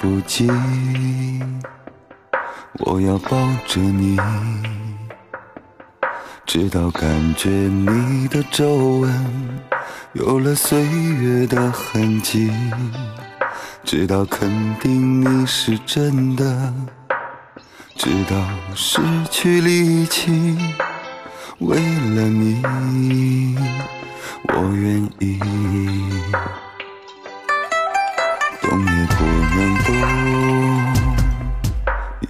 不及，我要抱着你，直到感觉你的皱纹有了岁月的痕迹，直到肯定你是真的，直到失去力气，为了你，我愿意。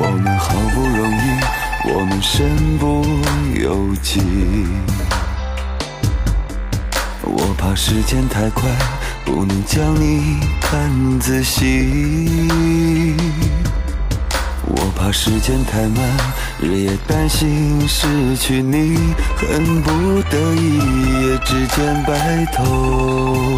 我们好不容易，我们身不由己。我怕时间太快，不能将你看仔细。我怕时间太慢，日夜担心失去你，恨不得一夜之间白头，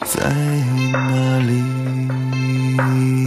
在哪里？